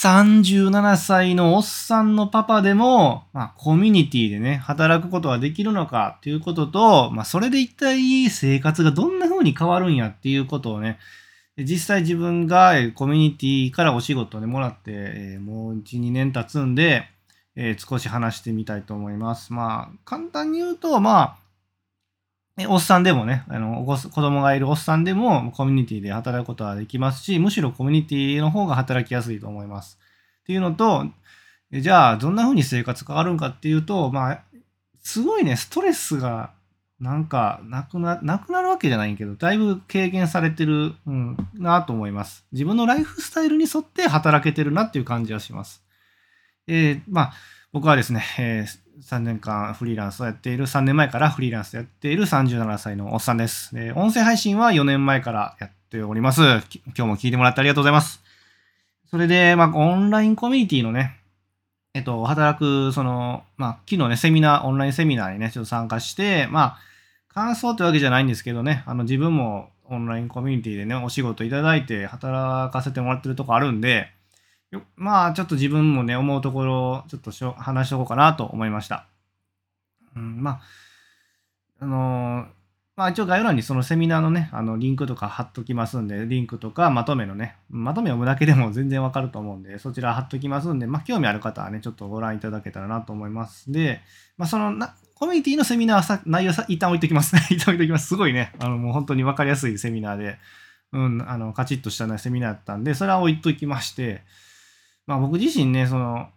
37歳のおっさんのパパでも、まあ、コミュニティでね、働くことができるのかっていうことと、まあ、それで一体生活がどんな風に変わるんやっていうことをね、実際自分がコミュニティからお仕事をね、もらって、えー、もう1、2年経つんで、えー、少し話してみたいと思います。まあ、簡単に言うと、まあ、おっさんでもね、あの子供がいるおっさんでもコミュニティで働くことはできますし、むしろコミュニティの方が働きやすいと思います。っていうのと、じゃあ、どんな風に生活変わるんかっていうと、まあ、すごいね、ストレスがなんか、なくな、なくなるわけじゃないけど、だいぶ軽減されてる、うん、なと思います。自分のライフスタイルに沿って働けてるなっていう感じはします。えー、まあ、僕はですね、えー、3年間フリーランスをやっている、3年前からフリーランスをやっている37歳のおっさんです。えー、音声配信は4年前からやっております。今日も聞いてもらってありがとうございます。それで、まあ、オンラインコミュニティのね、えっと、働く、その、まあ、昨日ね、セミナー、オンラインセミナーにね、ちょっと参加して、まあ、感想ってわけじゃないんですけどね、あの、自分もオンラインコミュニティでね、お仕事いただいて働かせてもらってるとこあるんで、まあ、ちょっと自分もね、思うところを、ちょっとしょ話しておこうかなと思いました。うん、まあ、あのー、まあ一応概要欄にそのセミナーのね、あのリンクとか貼っときますんで、リンクとかまとめのね、まとめを読むだけでも全然わかると思うんで、そちら貼っときますんで、まあ興味ある方はね、ちょっとご覧いただけたらなと思います。で、まあそのな、コミュニティのセミナーはさ内容さ一旦置いときます。一旦置いときます。すごいね、あのもう本当にわかりやすいセミナーで、うん、あの、カチッとした、ね、セミナーだったんで、それは置いときまして、まあ僕自身ね、その、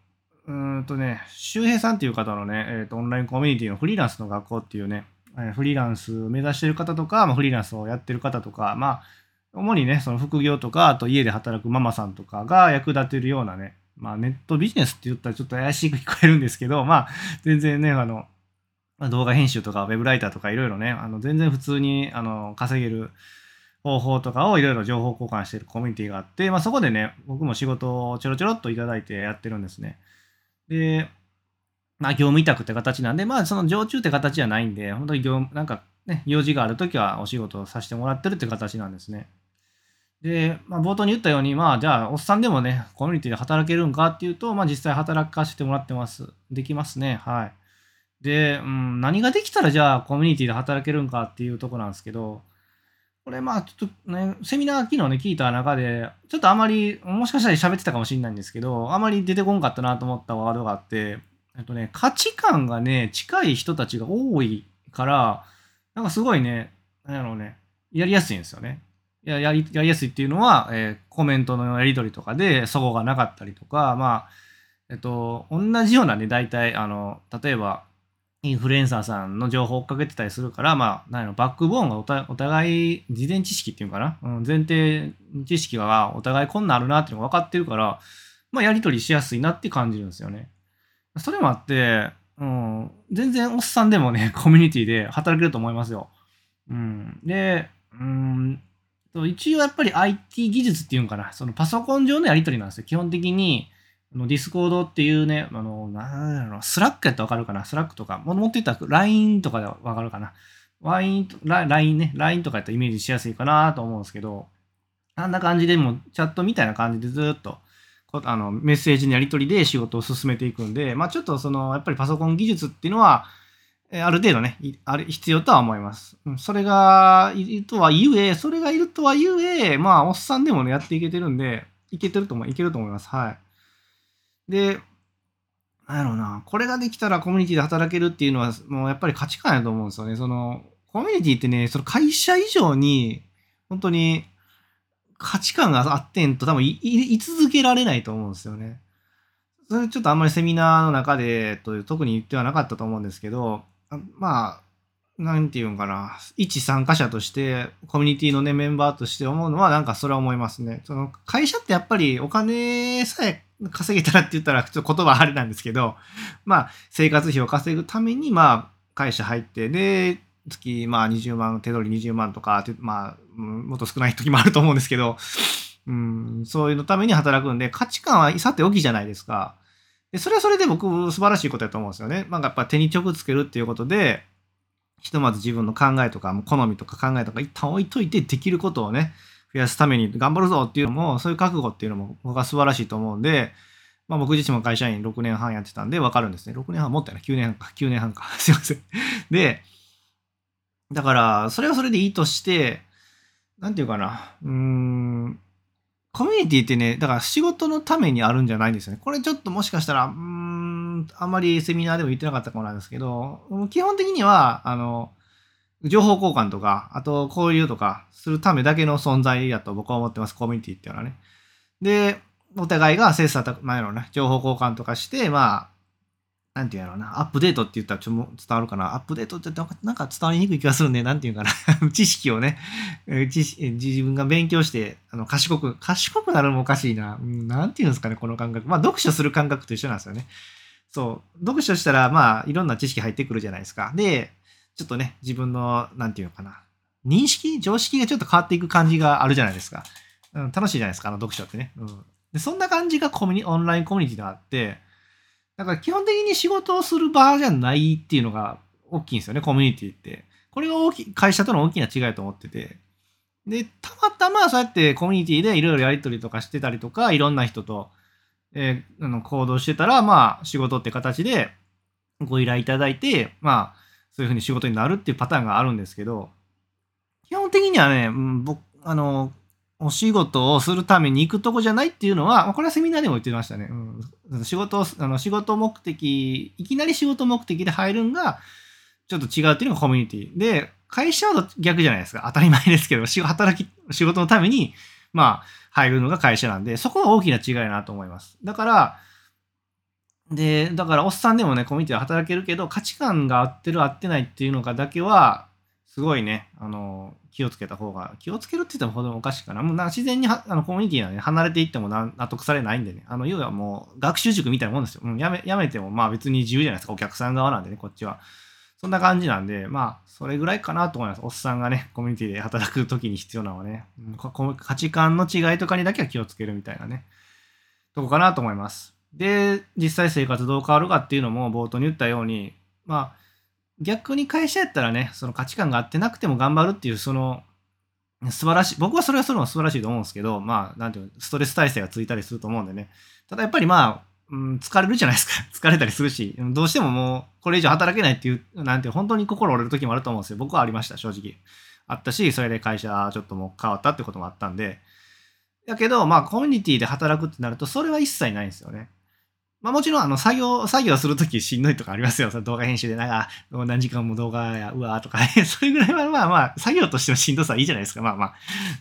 うんとね、周平さんっていう方のね、えーと、オンラインコミュニティのフリーランスの学校っていうね、フリーランス目指してる方とか、まあ、フリーランスをやってる方とか、まあ、主にね、その副業とか、あと家で働くママさんとかが役立てるようなね、まあ、ネットビジネスって言ったらちょっと怪しく聞こえるんですけど、まあ、全然ね、あの、動画編集とかウェブライターとかいろいろね、あの全然普通にあの稼げる方法とかをいろいろ情報交換してるコミュニティがあって、まあ、そこでね、僕も仕事をちょろちょろっといただいてやってるんですね。で、まあ、業務委託って形なんで、まあ、その常駐って形じゃないんで、本当に業務、なんかね、用事があるときはお仕事をさせてもらってるって形なんですね。で、まあ、冒頭に言ったように、まあ、じゃあ、おっさんでもね、コミュニティで働けるんかっていうと、まあ、実際働かせてもらってます。できますね。はい。で、うん、何ができたら、じゃあ、コミュニティで働けるんかっていうとこなんですけど、これ、まあ、ちょっとね、セミナー昨日ね、聞いた中で、ちょっとあまり、もしかしたら喋ってたかもしれないんですけど、あまり出てこんかったなと思ったワードがあって、えっとね、価値観がね、近い人たちが多いから、なんかすごいね、なんやろね、やりやすいんですよね。ややりやりやすいっていうのは、えー、コメントのやり取りとかで、そこがなかったりとか、まあ、えっと、同じようなね、大体、あの、例えば、インフルエンサーさんの情報を追っかけてたりするから、まあ、なんやろ、バックボーンがおたお互い、事前知識っていうかな、うん、前提知識がお互いこんなんあるなっていうのが分かってるから、まあ、やり取りしやすいなって感じるんですよね。それもあって、うん、全然おっさんでもね、コミュニティで働けると思いますよ。うん、で、うん、一応やっぱり IT 技術っていうんかな、そのパソコン上のやり取りなんですよ。基本的に、のディスコードっていうね、あの、なんだろう、スラックやったらわかるかな、スラックとか、もっと言ったら LINE とかでわかるかな？LINE, ね、LINE とかやったらイメージしやすいかなと思うんですけど、あんな感じでもチャットみたいな感じでずっとあのメッセージのやり取りで仕事を進めていくんで、まあ、ちょっとそのやっぱりパソコン技術っていうのは、ある程度ね、あれ必要とは思います。それがいるとはゆえ、それがいるとはゆえ、まあ、おっさんでもね、やっていけてるんで、いけてると思い、いけると思います。はい。で、なんやろうな、これができたらコミュニティで働けるっていうのは、もうやっぱり価値観やと思うんですよね。その、コミュニティってね、その会社以上に、本当に価値観があってんと多分い続けられないと思うんですよね。それちょっとあんまりセミナーの中でと特に言ってはなかったと思うんですけど、まあ、なんていうんかな、一参加者として、コミュニティのね、メンバーとして思うのは、なんかそれは思いますね。その会社ってやっぱりお金さえ稼げたらって言ったら、ちょっと言葉あれなんですけど、まあ、生活費を稼ぐために、まあ、会社入って、で、月、まあ、20万、手取り20万とか、まあ、もっと少ない時もあると思うんですけど、うん、そういうのために働くんで、価値観はさておきじゃないですか。でそれはそれで僕、素晴らしいことだと思うんですよね。まあ、やっぱ手に直つけるっていうことで、ひとまず自分の考えとか、好みとか考えとか一旦置いといて、できることをね、増やすために頑張るぞっていうのも、そういう覚悟っていうのも僕は素晴らしいと思うんで、まあ僕自身も会社員6年半やってたんで分かるんですね。6年半もったよな、9年半か、9年半か。すいません。で、だから、それはそれでいいとして、なんていうかな、うーん、コミュニティってね、だから仕事のためにあるんじゃないんですよね。これちょっともしかしたら、うーん、あんまりセミナーでも言ってなかったかもなんですけど、基本的には、あの、情報交換とか、あと交流とかするためだけの存在だと僕は思ってます、コミュニティっていうのはね。で、お互いが切磋琢磨のね、情報交換とかして、まあ、なんていうのな、アップデートって言ったらちょっと伝わるかな。アップデートってなんか伝わりにくい気がするんで、なんていうかな。知識をね、知識自分が勉強して、あの、賢く、賢くなるのもおかしいな。うん、なんていうんですかね、この感覚。まあ、読書する感覚と一緒なんですよね。そう。読書したら、まあ、いろんな知識入ってくるじゃないですか。で、ちょっとね、自分の、なんていうのかな。認識常識がちょっと変わっていく感じがあるじゃないですか。うん、楽しいじゃないですか、あの読書ってね。うん。で、そんな感じがコミュニ、オンラインコミュニティであって、だから基本的に仕事をする場じゃないっていうのが大きいんですよね、コミュニティって。これが大きい、会社との大きな違いと思ってて。で、たまたまそうやってコミュニティでいろいろやり取りとかしてたりとか、いろんな人と、えー、あの行動してたら、まあ仕事って形でご依頼いただいて、まあそういうふうに仕事になるっていうパターンがあるんですけど、基本的にはね、うん、僕、あの、お仕事をするために行くとこじゃないっていうのは、これはセミナーでも言ってましたね。うん、仕事あの仕事目的、いきなり仕事目的で入るんが、ちょっと違うっていうのがコミュニティ。で、会社は逆じゃないですか。当たり前ですけど、働き、仕事のために、まあ、入るのが会社なんで、そこは大きな違いだなと思います。だから、で、だから、おっさんでもね、コミュニティで働けるけど、価値観が合ってる合ってないっていうのがだけは、すごいね、あの、気をつけた方が、気をつけるって言ってもほどおかしいかな。もうなんか自然にあのコミュニティはね、離れていっても納得されないんでね。あの、要はもう学習塾みたいなもんですよ。うん、やめ、やめてもまあ別に自由じゃないですか。お客さん側なんでね、こっちは。そんな感じなんで、まあ、それぐらいかなと思います。おっさんがね、コミュニティで働くときに必要なのはね、価値観の違いとかにだけは気をつけるみたいなね、とこかなと思います。で、実際生活どう変わるかっていうのも冒頭に言ったように、まあ、逆に会社やったらね、その価値観が合ってなくても頑張るっていう、その、素晴らしい、僕はそれはそれも素晴らしいと思うんですけど、まあ、なんていうストレス耐性がついたりすると思うんでね。ただやっぱりまあ、うん、疲れるじゃないですか。疲れたりするし、どうしてももう、これ以上働けないっていう、なんて本当に心折れる時もあると思うんですよ。僕はありました、正直。あったし、それで会社ちょっともう変わったってこともあったんで。だけど、まあ、コミュニティで働くってなると、それは一切ないんですよね。まあもちろん、あの、作業、作業するときしんどいとかありますよ。その動画編集で、なんか、何時間も動画や、うわーとか、それぐらいはまあまあ、作業としてのしんどさはいいじゃないですか。まあまあ、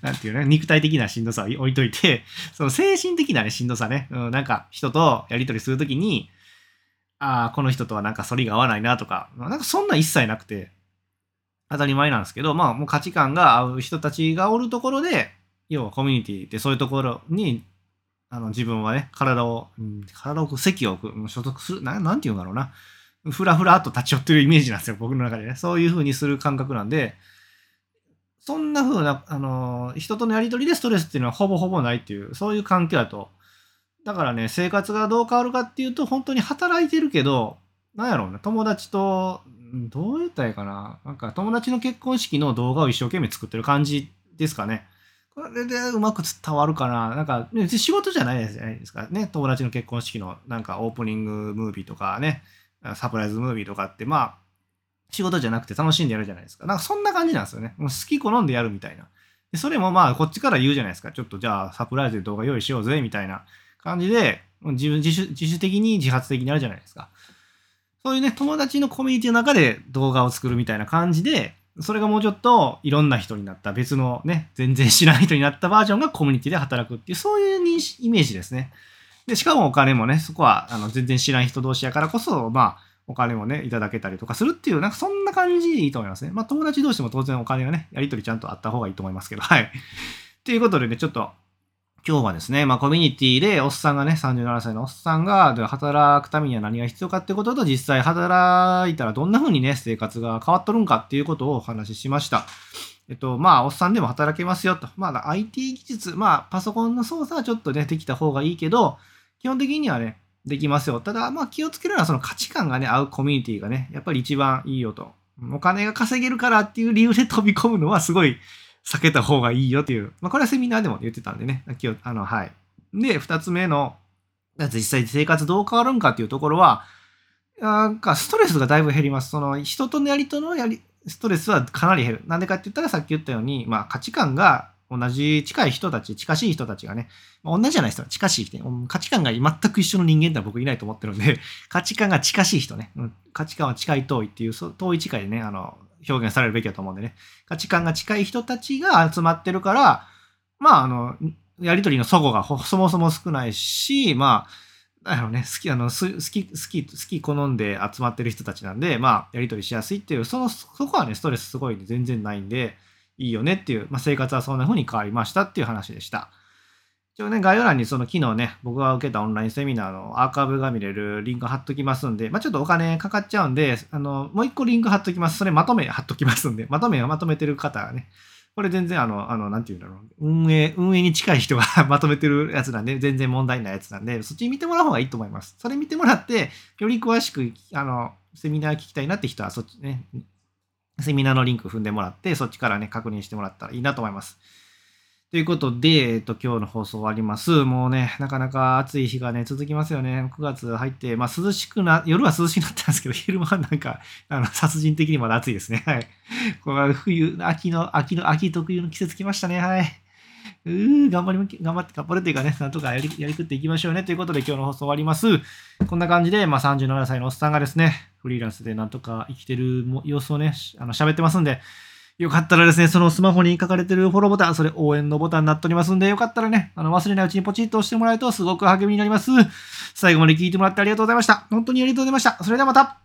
なんていうね、肉体的なしんどさは置いといて、その精神的なね、しんどさね、うん、なんか人とやりとりするときに、ああ、この人とはなんか反りが合わないなとか、なんかそんな一切なくて、当たり前なんですけど、まあもう価値観が合う人たちがおるところで、要はコミュニティってそういうところにあの、自分はね、体を、うん、体を席を置く、所属する、ななんて言うんだろうな。ふらふらっと立ち寄ってるイメージなんですよ、僕の中でね。そういう風にする感覚なんで、そんな風な、あの、人とのやりとりでストレスっていうのはほぼほぼないっていう、そういう環境だと。だからね、生活がどう変わるかっていうと、本当に働いてるけど、なんやろうね、友達と、どう言ったらいいかな。なんか友達の結婚式の動画を一生懸命作ってる感じですかね。これでうまく伝わるかななんか、ね、仕事じゃないじゃないですかね。友達の結婚式のなんかオープニングムービーとかね、サプライズムービーとかって、まあ、仕事じゃなくて楽しんでやるじゃないですか。なんかそんな感じなんですよね。もう好き好んでやるみたいな。でそれもまあ、こっちから言うじゃないですか。ちょっとじゃあサプライズで動画用意しようぜ、みたいな感じで、自分自主自主的に自発的にやるじゃないですか。そういうね、友達のコミュニティの中で動画を作るみたいな感じで、それがもうちょっといろんな人になった別のね、全然知らない人になったバージョンがコミュニティで働くっていう、そういうイメージですね。で、しかもお金もね、そこはあの全然知らない人同士やからこそ、まあ、お金もね、いただけたりとかするっていう、なんかそんな感じでいいと思いますね。まあ友達同士も当然お金がね、やりとりちゃんとあった方がいいと思いますけど、はい。ということでね、ちょっと今日はですね、まあコミュニティでおっさんがね、37歳のおっさんが働くためには何が必要かってことと、実際働いたらどんな風にね、生活が変わっとるんかっていうことをお話ししました。えっと、まあ、おっさんでも働けますよと。まあ、IT 技術、まあ、パソコンの操作はちょっとね、できた方がいいけど、基本的にはね、できますよ。ただ、まあ、気をつけるのはその価値観がね、合うコミュニティがね、やっぱり一番いいよと。お金が稼げるからっていう理由で飛び込むのはすごい避けた方がいいよっていう。まあ、これはセミナーでも言ってたんでね。今日、あの、はい。で、二つ目の、実際生活どう変わるんかっていうところは、なんかストレスがだいぶ減ります。その人とのやりとのやり、ストレスはかなり減る。なんでかって言ったらさっき言ったように、まあ価値観が同じ近い人たち、近しい人たちがね、まあ、同じじゃないですか、近しい人、価値観が全く一緒の人間っては僕いないと思ってるんで、価値観が近しい人ね、うん、価値観は近い遠いっていう、遠い近いでね、あの、表現されるべきだと思うんでね、価値観が近い人たちが集まってるから、まあ、あの、やりとりの齟齬がそもそも少ないし、まあ、あのね、好き、あの、好き、好き、好き好んで集まってる人たちなんで、まあ、やりとりしやすいっていう、その、そこはね、ストレスすごい全然ないんで、いいよねっていう、まあ、生活はそんな風に変わりましたっていう話でした。一応ね、概要欄にその昨日ね、僕が受けたオンラインセミナーのアーカイブが見れるリンク貼っときますんで、まあ、ちょっとお金かかっちゃうんで、あの、もう一個リンク貼っときます。それまとめ貼っときますんで、まとめをまとめてる方はね、これ全然あの、あの、なんて言うんだろう。運営、運営に近い人が まとめてるやつなんで、全然問題ないやつなんで、そっち見てもらう方がいいと思います。それ見てもらって、より詳しく、あの、セミナー聞きたいなって人は、そっちね、セミナーのリンク踏んでもらって、そっちからね、確認してもらったらいいなと思います。ということで、えっと、今日の放送終わります。もうね、なかなか暑い日がね、続きますよね。9月入って、まあ涼しくな、夜は涼しくなったんですけど、昼間はなんか、あの、殺人的にまだ暑いですね。はい。これは冬、秋の、秋の、秋特有の季節来ましたね。はい。うー、頑張り、頑張って、頑張るっていうかね、なんとかやり、やりくっていきましょうね。ということで、今日の放送終わります。こんな感じで、まあ37歳のおっさんがですね、フリーランスでなんとか生きてる様子をね、あの、喋ってますんで、よかったらですね、そのスマホに書かれてるフォローボタン、それ応援のボタンになっておりますんで、よかったらね、あの忘れないうちにポチッと押してもらえるとすごく励みになります。最後まで聞いてもらってありがとうございました。本当にありがとうございました。それではまた